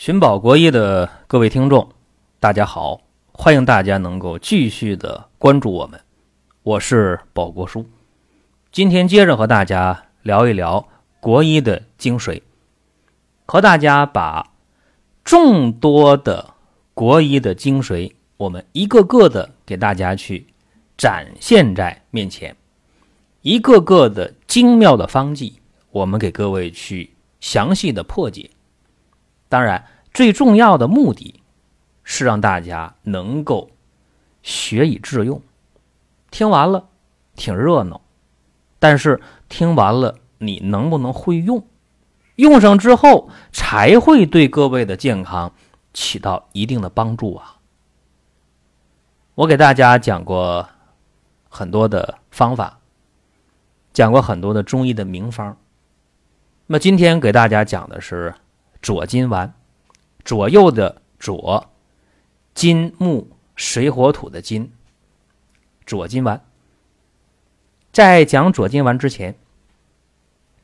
寻宝国医的各位听众，大家好！欢迎大家能够继续的关注我们，我是宝国叔。今天接着和大家聊一聊国医的精髓，和大家把众多的国医的精髓，我们一个个的给大家去展现在面前，一个个的精妙的方剂，我们给各位去详细的破解。当然，最重要的目的是让大家能够学以致用。听完了挺热闹，但是听完了你能不能会用？用上之后才会对各位的健康起到一定的帮助啊！我给大家讲过很多的方法，讲过很多的中医的名方。那么今天给大家讲的是。左金丸，左右的左，金木水火土的金。左金丸，在讲左金丸之前，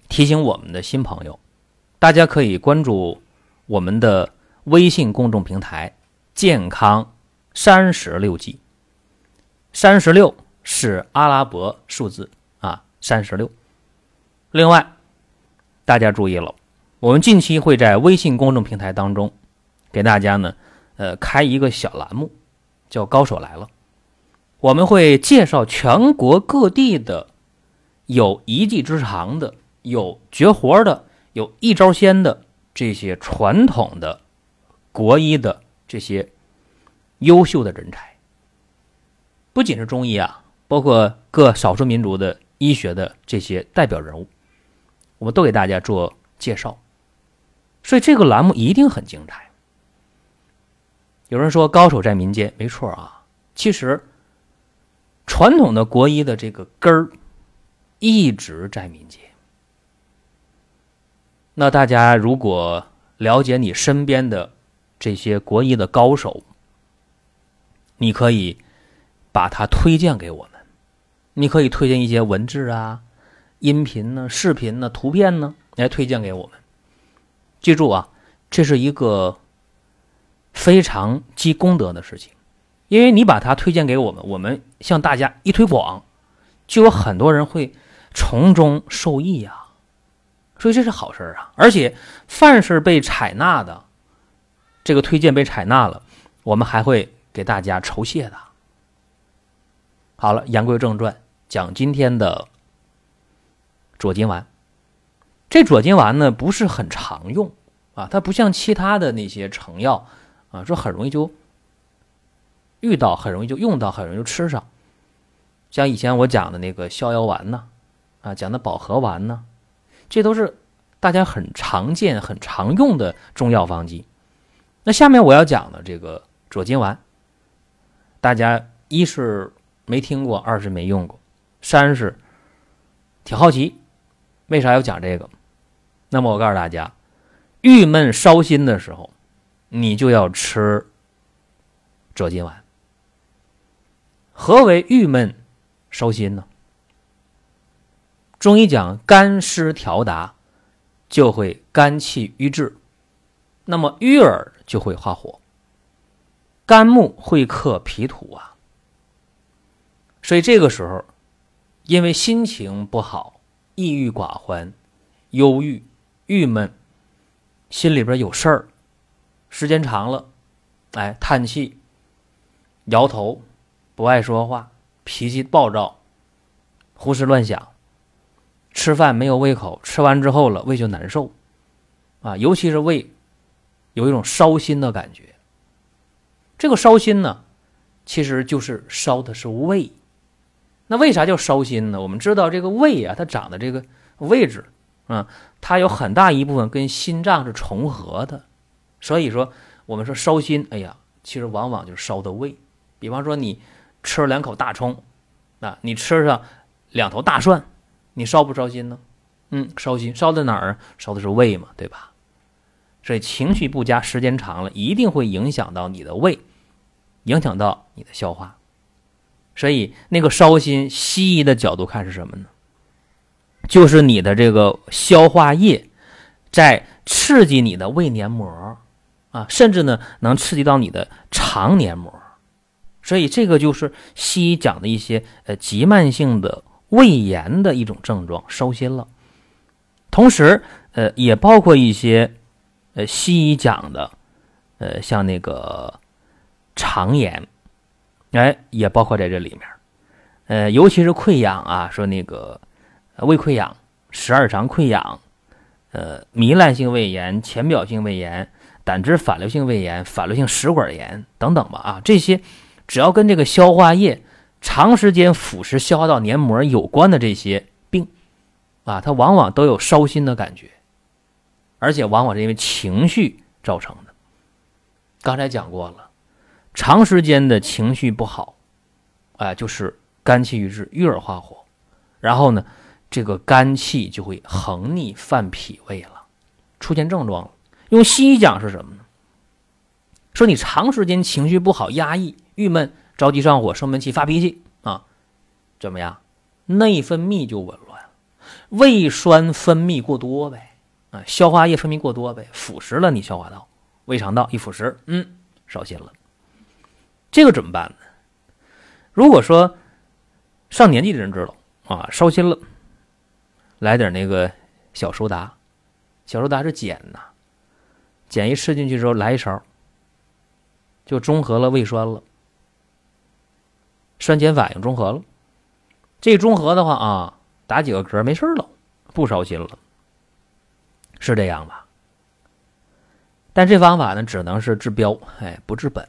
提醒我们的新朋友，大家可以关注我们的微信公众平台“健康三十六计”。三十六是阿拉伯数字啊，三十六。另外，大家注意了。我们近期会在微信公众平台当中，给大家呢，呃，开一个小栏目，叫“高手来了”。我们会介绍全国各地的有一技之长的、有绝活的、有一招鲜的这些传统的国医的这些优秀的人才，不仅是中医啊，包括各少数民族的医学的这些代表人物，我们都给大家做介绍。所以这个栏目一定很精彩。有人说高手在民间，没错啊。其实传统的国医的这个根儿一直在民间。那大家如果了解你身边的这些国医的高手，你可以把它推荐给我们。你可以推荐一些文字啊、音频呢、视频呢、图片呢，来推荐给我们。记住啊，这是一个非常积功德的事情，因为你把它推荐给我们，我们向大家一推广，就有很多人会从中受益呀，所以这是好事啊。而且凡是被采纳的，这个推荐被采纳了，我们还会给大家酬谢的。好了，言归正传，讲今天的左金丸。这左金丸呢不是很常用啊，它不像其他的那些成药啊，说很容易就遇到，很容易就用到，很容易就吃上。像以前我讲的那个逍遥丸呢，啊，讲的保和丸呢，这都是大家很常见、很常用的中药方剂。那下面我要讲的这个左金丸，大家一是没听过，二是没用过，三是挺好奇。为啥要讲这个？那么我告诉大家，郁闷烧心的时候，你就要吃折金丸。何为郁闷烧心呢？中医讲肝湿调达，就会肝气郁滞，那么郁而就会化火。肝木会克脾土啊，所以这个时候，因为心情不好。抑郁寡欢、忧郁、郁闷，心里边有事儿，时间长了，哎，叹气、摇头、不爱说话、脾气暴躁、胡思乱想，吃饭没有胃口，吃完之后了胃就难受，啊，尤其是胃有一种烧心的感觉。这个烧心呢，其实就是烧的是胃。那为啥叫烧心呢？我们知道这个胃啊，它长的这个位置啊，它有很大一部分跟心脏是重合的，所以说我们说烧心，哎呀，其实往往就是烧的胃。比方说你吃了两口大葱，啊，你吃上两头大蒜，你烧不烧心呢？嗯，烧心，烧在哪儿？烧的是胃嘛，对吧？所以情绪不佳，时间长了，一定会影响到你的胃，影响到你的消化。所以，那个烧心，西医的角度看是什么呢？就是你的这个消化液在刺激你的胃黏膜，啊，甚至呢能刺激到你的肠黏膜。所以这个就是西医讲的一些呃急慢性的胃炎的一种症状，烧心了。同时，呃，也包括一些呃西医讲的，呃，像那个肠炎，哎，也包括在这里面。呃，尤其是溃疡啊，说那个胃溃疡、十二肠溃疡，呃，糜烂性胃炎、浅表性胃炎、胆汁反流性胃炎、反流性食管炎等等吧，啊，这些。只要跟这个消化液长时间腐蚀消化道黏膜有关的这些病，啊，它往往都有烧心的感觉，而且往往是因为情绪造成的。刚才讲过了，长时间的情绪不好，哎，就是肝气郁滞、郁而化火，然后呢，这个肝气就会横逆犯脾胃了，出现症状了。用西医讲是什么呢？说你长时间情绪不好、压抑。郁闷、着急上火、生闷气、发脾气啊，怎么样？内分泌就紊乱，胃酸分泌过多呗，啊，消化液分泌过多呗，腐蚀了你消化道、胃肠道，一腐蚀，嗯，烧心了。这个怎么办呢？如果说上年纪的人知道啊，烧心了，来点那个小苏打，小苏打是碱呐，碱一吃进去之后，来一勺，就中和了胃酸了。酸碱反应中和了，这中和的话啊，打几个嗝没事了，不烧心了，是这样吧？但这方法呢，只能是治标，哎，不治本。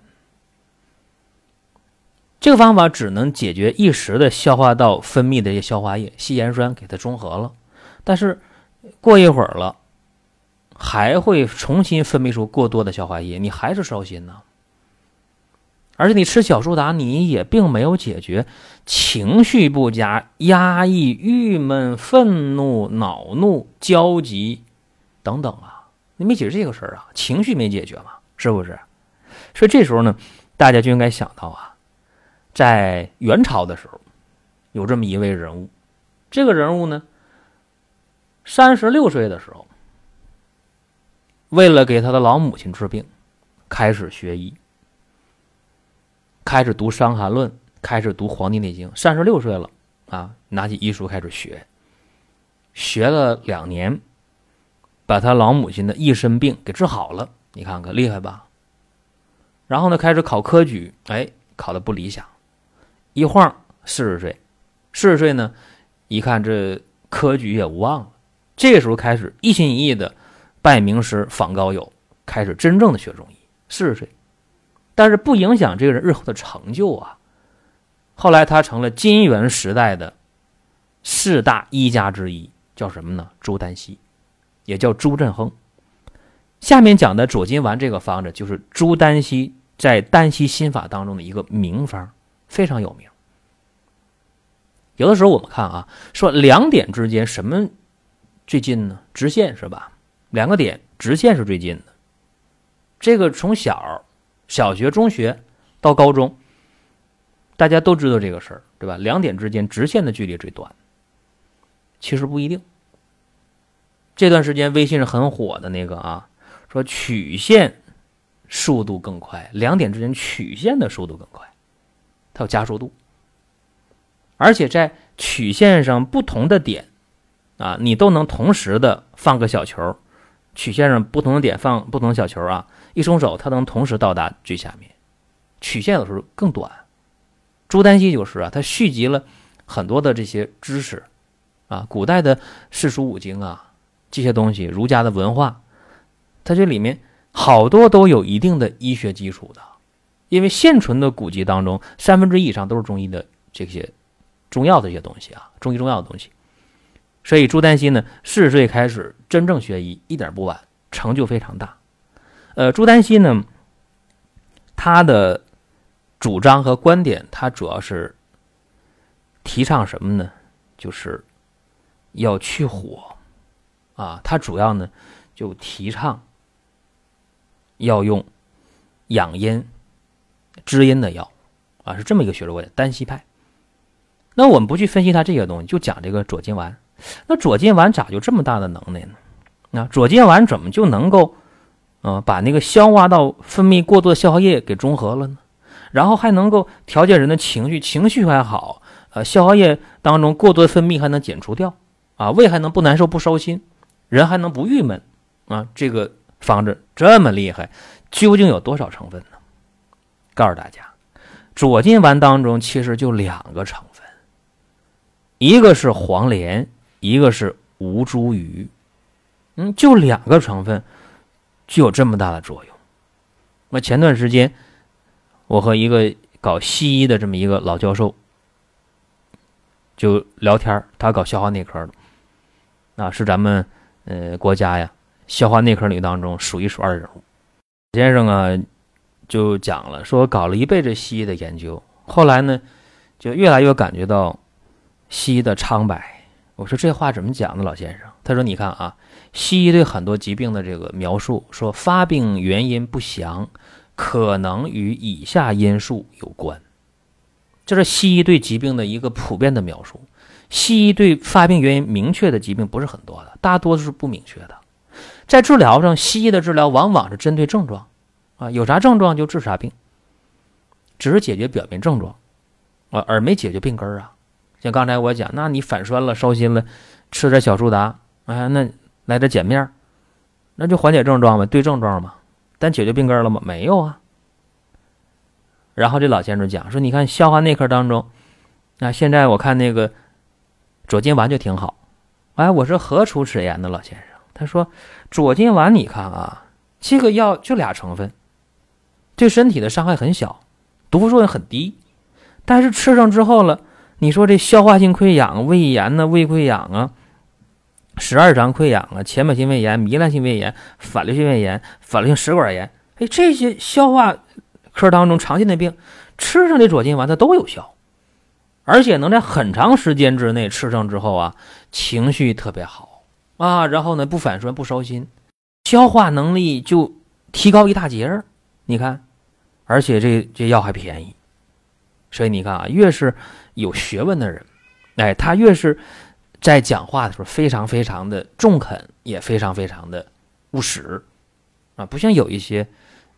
这个方法只能解决一时的消化道分泌的一些消化液，稀盐酸给它中和了，但是过一会儿了，还会重新分泌出过多的消化液，你还是烧心呢。而且你吃小苏打，你也并没有解决情绪不佳、压抑、郁闷、愤怒、恼怒、焦急等等啊，你没解决这个事儿啊，情绪没解决嘛，是不是？所以这时候呢，大家就应该想到啊，在元朝的时候，有这么一位人物，这个人物呢，三十六岁的时候，为了给他的老母亲治病，开始学医。开始读《伤寒论》，开始读《黄帝内经》，三十六岁了啊，拿起医书开始学，学了两年，把他老母亲的一身病给治好了。你看看厉害吧？然后呢，开始考科举，哎，考的不理想，一晃四十岁，四十岁呢，一看这科举也无望了。这个时候开始一心一意的拜名师、访高友，开始真正的学中医。四十岁。但是不影响这个人日后的成就啊。后来他成了金元时代的四大医家之一，叫什么呢？朱丹溪，也叫朱振亨。下面讲的左金丸这个方子，就是朱丹溪在丹溪心法当中的一个名方，非常有名。有的时候我们看啊，说两点之间什么最近呢？直线是吧？两个点直线是最近的。这个从小。小学、中学到高中，大家都知道这个事儿，对吧？两点之间直线的距离最短，其实不一定。这段时间微信是很火的那个啊，说曲线速度更快，两点之间曲线的速度更快，它有加速度，而且在曲线上不同的点啊，你都能同时的放个小球，曲线上不同的点放不同小球啊。一松手，它能同时到达最下面，曲线有时候更短。朱丹溪就是啊，它蓄积了很多的这些知识啊，古代的四书五经啊，这些东西，儒家的文化，它这里面好多都有一定的医学基础的。因为现存的古籍当中，三分之一以上都是中医的这些中药的一些东西啊，中医中药的东西。所以朱丹溪呢，四十岁开始真正学医，一点不晚，成就非常大。呃，朱丹溪呢，他的主张和观点，他主要是提倡什么呢？就是要去火啊。他主要呢就提倡要用养阴、滋阴的药啊，是这么一个学说观点。丹溪派。那我们不去分析他这些东西，就讲这个左金丸。那左金丸咋就这么大的能耐呢？那左金丸怎么就能够？啊，把那个消化道分泌过多的消化液给中和了呢？然后还能够调节人的情绪，情绪还好，呃，消化液当中过多的分泌还能减除掉，啊，胃还能不难受不烧心，人还能不郁闷，啊，这个方子这么厉害，究竟有多少成分呢？告诉大家，左金丸当中其实就两个成分，一个是黄连，一个是吴茱萸，嗯，就两个成分，具有这么大的作用。那前段时间。我和一个搞西医的这么一个老教授就聊天他搞消化内科的，啊，是咱们呃国家呀消化内科领域当中数一数二的人物。先生啊就讲了，说搞了一辈子西医的研究，后来呢就越来越感觉到西医的苍白。我说这话怎么讲呢，老先生？他说：“你看啊，西医对很多疾病的这个描述，说发病原因不详。”可能与以下因素有关，这是西医对疾病的一个普遍的描述。西医对发病原因明确的疾病不是很多的，大多都是不明确的。在治疗上，西医的治疗往往是针对症状，啊，有啥症状就治啥病，只是解决表面症状，啊，而没解决病根儿啊。像刚才我讲，那你反酸了、烧心了，吃点小苏打，哎，那来点碱面，那就缓解症状呗，对症状嘛。但解决病根了吗？没有啊。然后这老先生讲说：“你看消化内科当中，啊，现在我看那个左金丸就挺好。哎，我说何出此言呢，老先生？他说左金丸，你看啊，这个药就俩成分，对身体的伤害很小，毒副作用很低。但是吃上之后了，你说这消化性溃疡、胃炎呢、胃溃疡啊。”十二肠溃疡啊，浅表性胃炎、糜烂性胃炎、反流性胃炎、反流性食管炎，哎，这些消化科当中常见的病，吃上这左金丸它都有效，而且能在很长时间之内吃上之后啊，情绪特别好啊，然后呢不反酸不烧心，消化能力就提高一大截儿你看，而且这这药还便宜，所以你看啊，越是有学问的人，哎，他越是。在讲话的时候非常非常的中肯，也非常非常的务实，啊，不像有一些，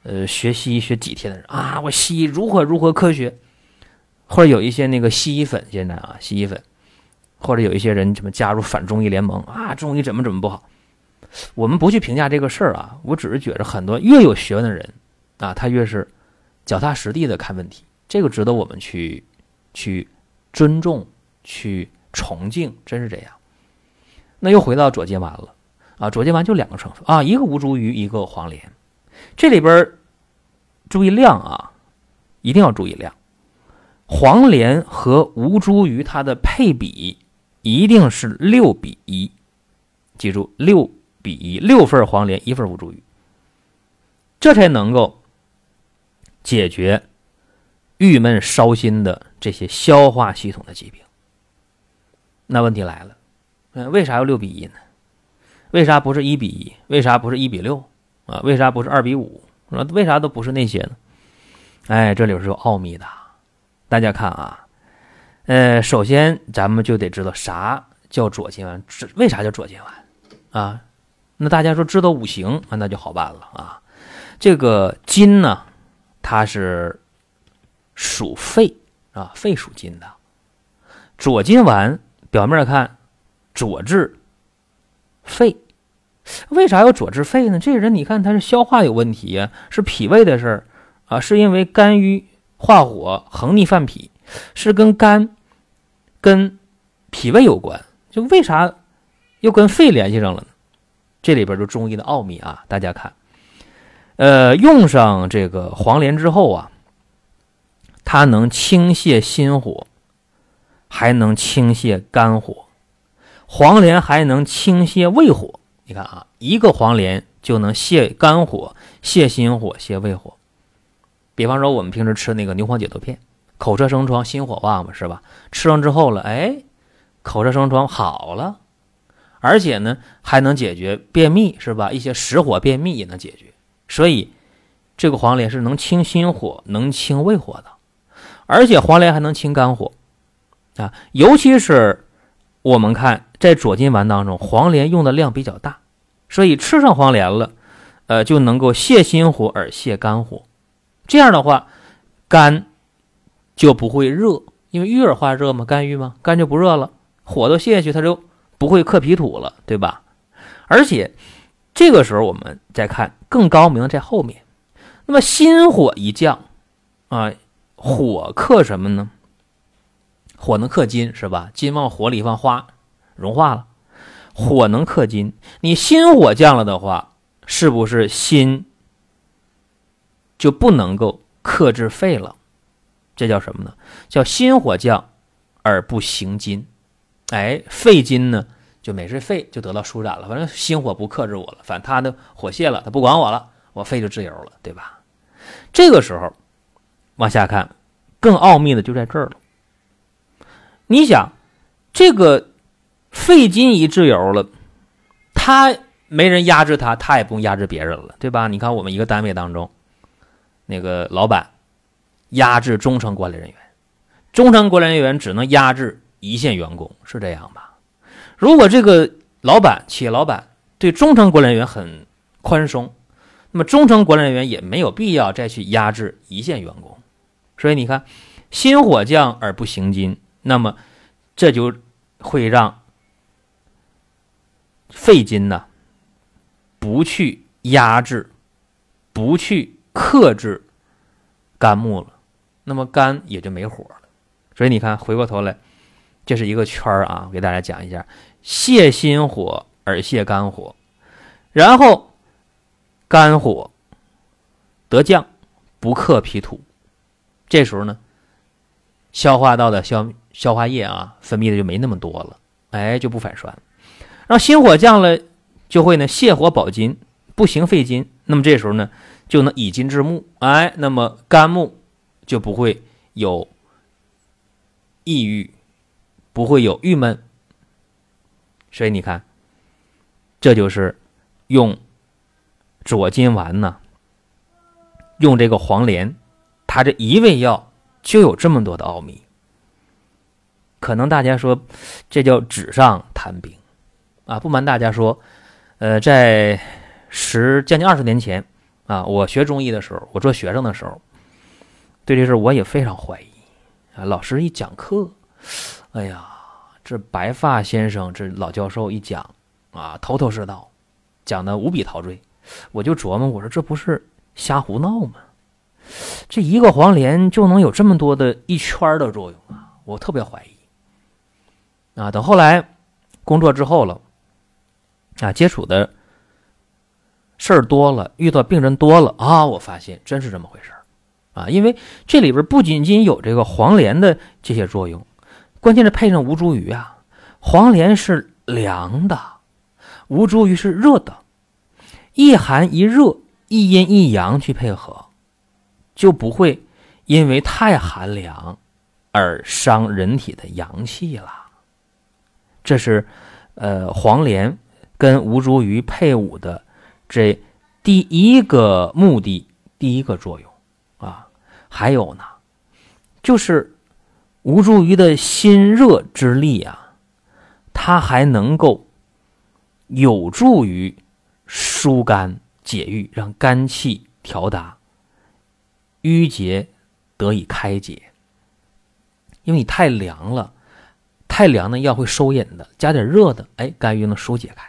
呃，学西医学几天的人啊，我西医如何如何科学，或者有一些那个西医粉，现在啊，西医粉，或者有一些人什么加入反中医联盟啊，中医怎么怎么不好，我们不去评价这个事儿啊，我只是觉着很多越有学问的人啊，他越是脚踏实地的看问题，这个值得我们去去尊重去。崇敬，真是这样。那又回到左金丸了啊！左金丸就两个成分啊，一个吴茱萸，一个黄连。这里边注意量啊，一定要注意量。黄连和吴茱萸它的配比一定是六比一，记住六比一，六份黄连，一份吴茱萸，这才能够解决郁闷烧心的这些消化系统的疾病。那问题来了，嗯，为啥要六比一呢？为啥不是一比一？为啥不是一比六？啊，为啥不是二比五？说为啥都不是那些呢？哎，这里是有奥秘的。大家看啊，呃，首先咱们就得知道啥叫左金丸，为啥叫左金丸啊？那大家说知道五行啊，那就好办了啊。这个金呢，它是属肺啊，肺属金的，左金丸。表面看，左治肺，为啥要左治肺呢？这个人你看他是消化有问题呀，是脾胃的事儿啊，是因为肝郁化火，横逆犯脾，是跟肝、跟脾胃有关。就为啥又跟肺联系上了呢？这里边就中医的奥秘啊！大家看，呃，用上这个黄连之后啊，它能清泻心火。还能清泻肝火，黄连还能清泻胃火。你看啊，一个黄连就能泻肝火、泻心火、泻胃火。比方说，我们平时吃那个牛黄解毒片，口舌生疮、心火旺嘛，是吧？吃上之后了，哎，口舌生疮好了，而且呢，还能解决便秘，是吧？一些实火便秘也能解决。所以，这个黄连是能清心火、能清胃火的，而且黄连还能清肝火。啊，尤其是我们看在左金丸当中，黄连用的量比较大，所以吃上黄连了，呃，就能够泻心火而泻肝火。这样的话，肝就不会热，因为郁而化热嘛，肝郁嘛，肝就不热了，火都泻下去，它就不会克脾土了，对吧？而且这个时候我们再看更高明的在后面，那么心火一降啊，火克什么呢？火能克金是吧？金往火里一放，化融化了。火能克金，你心火降了的话，是不是心就不能够克制肺了？这叫什么呢？叫心火降而不行金。哎，肺金呢就没事，肺就得到舒展了。反正心火不克制我了，反正他的火泄了，他不管我了，我肺就自由了，对吧？这个时候往下看，更奥秘的就在这儿了。你想，这个肺金一自由了，他没人压制他，他也不用压制别人了，对吧？你看我们一个单位当中，那个老板压制中层管理人员，中层管理人员只能压制一线员工，是这样吧？如果这个老板企业老板对中层管理人员很宽松，那么中层管理人员也没有必要再去压制一线员工。所以你看，心火降而不行金。那么，这就会让肺金呢不去压制、不去克制肝木了，那么肝也就没火了。所以你看，回过头来，这是一个圈儿啊，我给大家讲一下：泻心火而泻肝火，然后肝火得降，不克脾土。这时候呢，消化道的消。消化液啊，分泌的就没那么多了，哎，就不反酸，让心火降了，就会呢泻火保金，不行肺金，那么这时候呢就能以金制木，哎，那么肝木就不会有抑郁，不会有郁闷，所以你看，这就是用左金丸呢，用这个黄连，它这一味药就有这么多的奥秘。可能大家说，这叫纸上谈兵，啊，不瞒大家说，呃，在十将近二十年前，啊，我学中医的时候，我做学生的时候，对这事我也非常怀疑，啊，老师一讲课，哎呀，这白发先生这老教授一讲，啊，头头是道，讲的无比陶醉，我就琢磨，我说这不是瞎胡闹吗？这一个黄连就能有这么多的一圈的作用啊，我特别怀疑。啊，等后来工作之后了，啊，接触的事儿多了，遇到病人多了啊，我发现真是这么回事儿啊。因为这里边不仅仅有这个黄连的这些作用，关键是配上吴茱萸啊。黄连是凉的，吴茱萸是热的，一寒一热，一阴一阳去配合，就不会因为太寒凉而伤人体的阳气了。这是，呃，黄连跟吴茱萸配伍的这第一个目的，第一个作用啊。还有呢，就是吴茱萸的心热之力啊，它还能够有助于疏肝解郁，让肝气调达，淤结得以开解。因为你太凉了。太凉的药会收引的，加点热的，哎，肝郁能疏解开。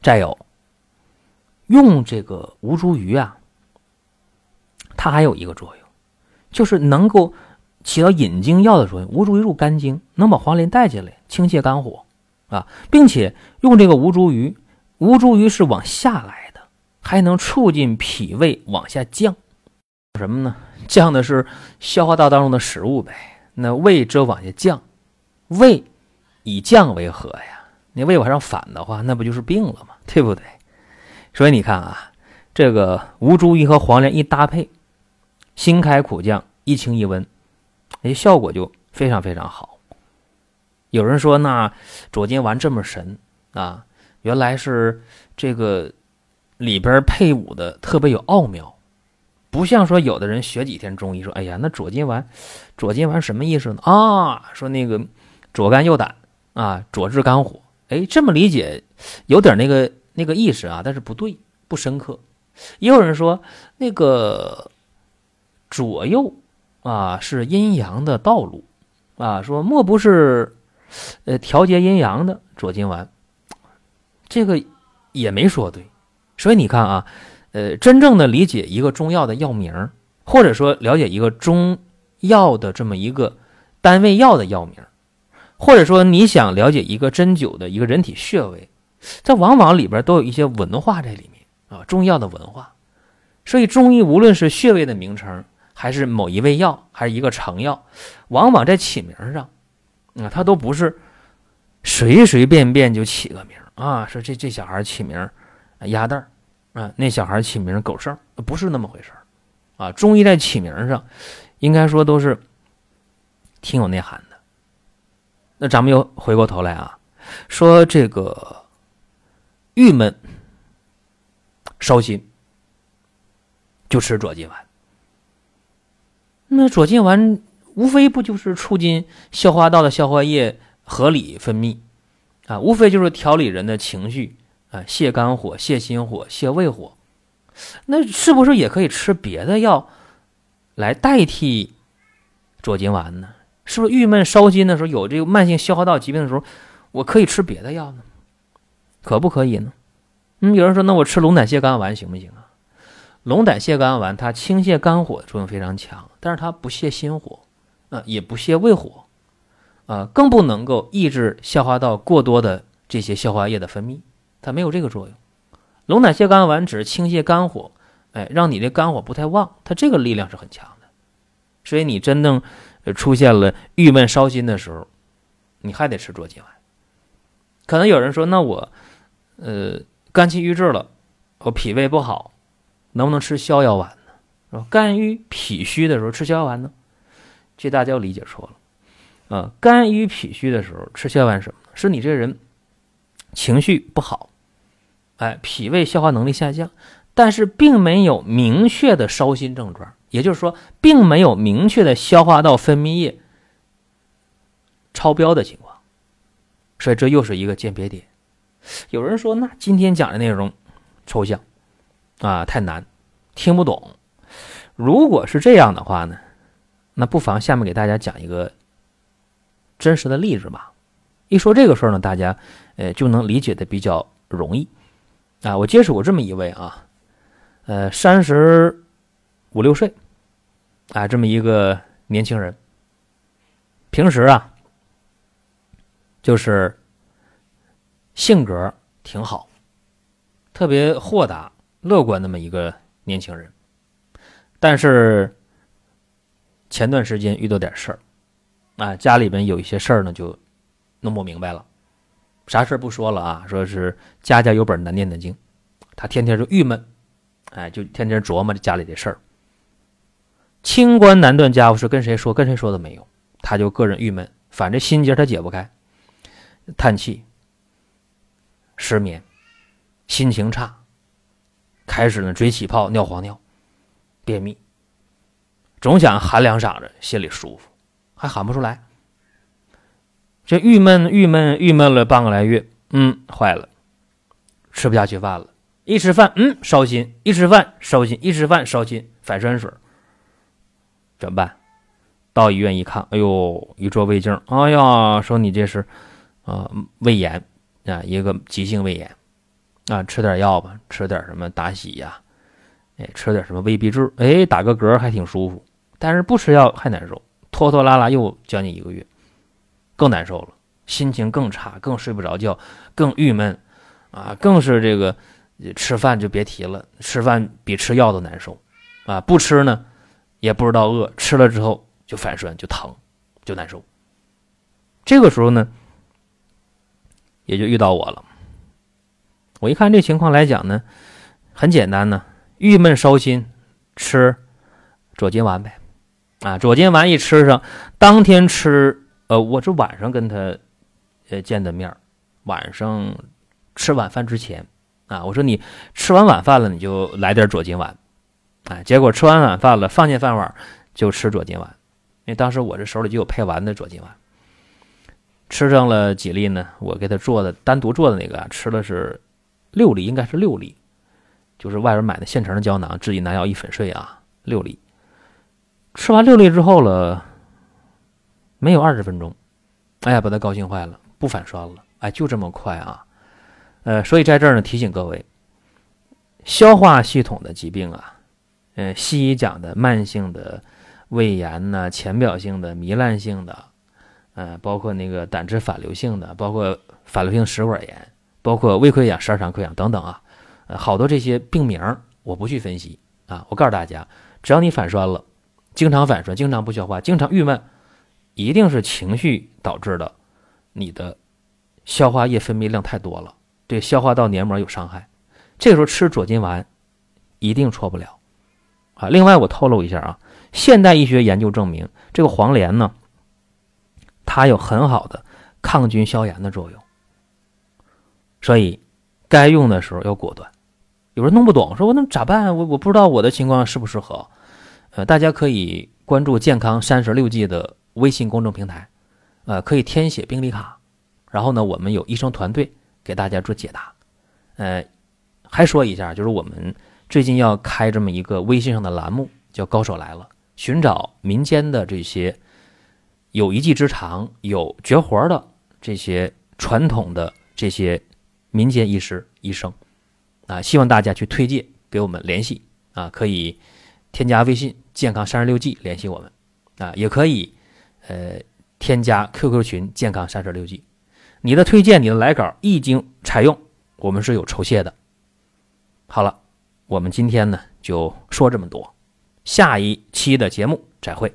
再有，用这个吴茱萸啊，它还有一个作用，就是能够起到引经药的作用。吴茱萸入肝经，能把黄连带进来，清泻肝火啊，并且用这个吴茱萸，吴茱萸是往下来的，还能促进脾胃往下降。什么呢？降的是消化道当中的食物呗。那胃这往下降，胃以降为和呀？你胃往上反的话，那不就是病了吗？对不对？所以你看啊，这个吴茱萸和黄连一搭配，辛开苦降，一清一温，哎，效果就非常非常好。有人说，那左金丸这么神啊，原来是这个里边配伍的特别有奥妙。不像说有的人学几天中医说，哎呀，那左金丸，左金丸什么意思呢？啊，说那个左肝右胆啊，左治肝火。哎，这么理解有点那个那个意思啊，但是不对，不深刻。也有人说那个左右啊是阴阳的道路啊，说莫不是呃调节阴阳的左金丸？这个也没说对。所以你看啊，呃，真正的理解一个中药的药名，或者说了解一个中药的这么一个单位药的药名。或者说你想了解一个针灸的一个人体穴位，这往往里边都有一些文化在里面啊，中药的文化。所以中医无论是穴位的名称，还是某一味药，还是一个成药，往往在起名上，啊，它都不是随随便便就起个名啊。说这这小孩起名鸭蛋儿啊，那小孩起名狗剩不是那么回事啊。中医在起名上，应该说都是挺有内涵的。那咱们又回过头来啊，说这个郁闷、烧心，就吃左金丸。那左金丸无非不就是促进消化道的消化液合理分泌啊？无非就是调理人的情绪啊，泻肝火、泻心火、泻胃火。那是不是也可以吃别的药来代替左金丸呢？是不是郁闷烧心的时候，有这个慢性消化道疾病的时候，我可以吃别的药呢？可不可以呢？嗯，有人说，那我吃龙胆泻肝丸行不行啊？龙胆泻肝丸它清泻肝火的作用非常强，但是它不泻心火，啊，也不泻胃火，啊，更不能够抑制消化道过多的这些消化液的分泌，它没有这个作用。龙胆泻肝丸只是清泻肝火，哎，让你的肝火不太旺，它这个力量是很强的。所以你真正。出现了郁闷烧心的时候，你还得吃左金丸。可能有人说：“那我，呃，肝气郁滞了，我脾胃不好，能不能吃逍遥丸呢？肝郁脾虚的时候吃逍遥丸呢？”这大家要理解错了。啊，肝郁脾虚的时候吃逍遥丸什么？是你这个人情绪不好，哎，脾胃消化能力下降，但是并没有明确的烧心症状。也就是说，并没有明确的消化道分泌液超标的情况，所以这又是一个鉴别点。有人说，那今天讲的内容抽象啊，太难，听不懂。如果是这样的话呢，那不妨下面给大家讲一个真实的例子吧。一说这个事儿呢，大家呃就能理解的比较容易啊。我接触过这么一位啊，呃，三十五六岁。啊，这么一个年轻人，平时啊，就是性格挺好，特别豁达、乐观那么一个年轻人。但是前段时间遇到点事儿，啊，家里边有一些事儿呢，就弄不明白了。啥事儿不说了啊，说是家家有本难念的经，他天天就郁闷，哎，就天天琢磨着家里的事儿。清官难断家务事，跟谁说？跟谁说都没用。他就个人郁闷，反正心结他解不开，叹气、失眠、心情差，开始呢追起泡、尿黄尿、便秘，总想喊两嗓子，心里舒服，还喊不出来。这郁闷、郁闷、郁闷了半个来月，嗯，坏了，吃不下去饭了。一吃饭，嗯，烧心；一吃饭烧心；一吃饭烧心，反酸水。怎么办？到医院一看，哎呦，一做胃镜，哎呀，说你这是啊胃炎啊，一个急性胃炎啊，吃点药吧，吃点什么达喜呀，哎，吃点什么胃必治，哎，打个嗝还挺舒服，但是不吃药还难受，拖拖拉拉又将近一个月，更难受了，心情更差，更睡不着觉，更郁闷啊，更是这个吃饭就别提了，吃饭比吃药都难受啊，不吃呢。也不知道饿，吃了之后就反酸，就疼，就难受。这个时候呢，也就遇到我了。我一看这情况来讲呢，很简单呢，郁闷烧心，吃左金丸呗。啊，左金丸一吃上，当天吃，呃，我是晚上跟他呃见的面晚上吃晚饭之前啊，我说你吃完晚饭了，你就来点左金丸。哎，结果吃完晚饭了，放进饭碗就吃左金丸，因为当时我这手里就有配完的左金丸，吃上了几粒呢。我给他做的单独做的那个，吃了是六粒，应该是六粒，就是外边买的现成的胶囊，自己拿药一粉碎啊，六粒。吃完六粒之后了，没有二十分钟，哎呀，把他高兴坏了，不反酸了，哎，就这么快啊！呃，所以在这儿呢，提醒各位，消化系统的疾病啊，呃，西医讲的慢性的胃炎呐，浅表性的、糜烂性的，呃，包括那个胆汁反流性的，包括反流性食管炎，包括胃溃疡、十二肠溃疡等等啊，呃，好多这些病名我不去分析啊，我告诉大家，只要你反酸了。经常反酸，经常不消化，经常郁闷，一定是情绪导致的。你的消化液分泌量太多了，对消化道黏膜有伤害。这个时候吃左金丸一定错不了啊！另外，我透露一下啊，现代医学研究证明，这个黄连呢，它有很好的抗菌消炎的作用。所以，该用的时候要果断。有人弄不懂，说我那咋办？我我不知道我的情况适不适合。呃，大家可以关注“健康三十六计”的微信公众平台，呃，可以填写病历卡，然后呢，我们有医生团队给大家做解答。呃，还说一下，就是我们最近要开这么一个微信上的栏目，叫“高手来了”，寻找民间的这些有一技之长、有绝活的这些传统的这些民间医师、医生啊，希望大家去推荐给我们联系啊，可以添加微信。健康三十六计联系我们，啊，也可以，呃，添加 QQ 群健康三十六计。你的推荐，你的来稿一经采用，我们是有酬谢的。好了，我们今天呢就说这么多，下一期的节目再会。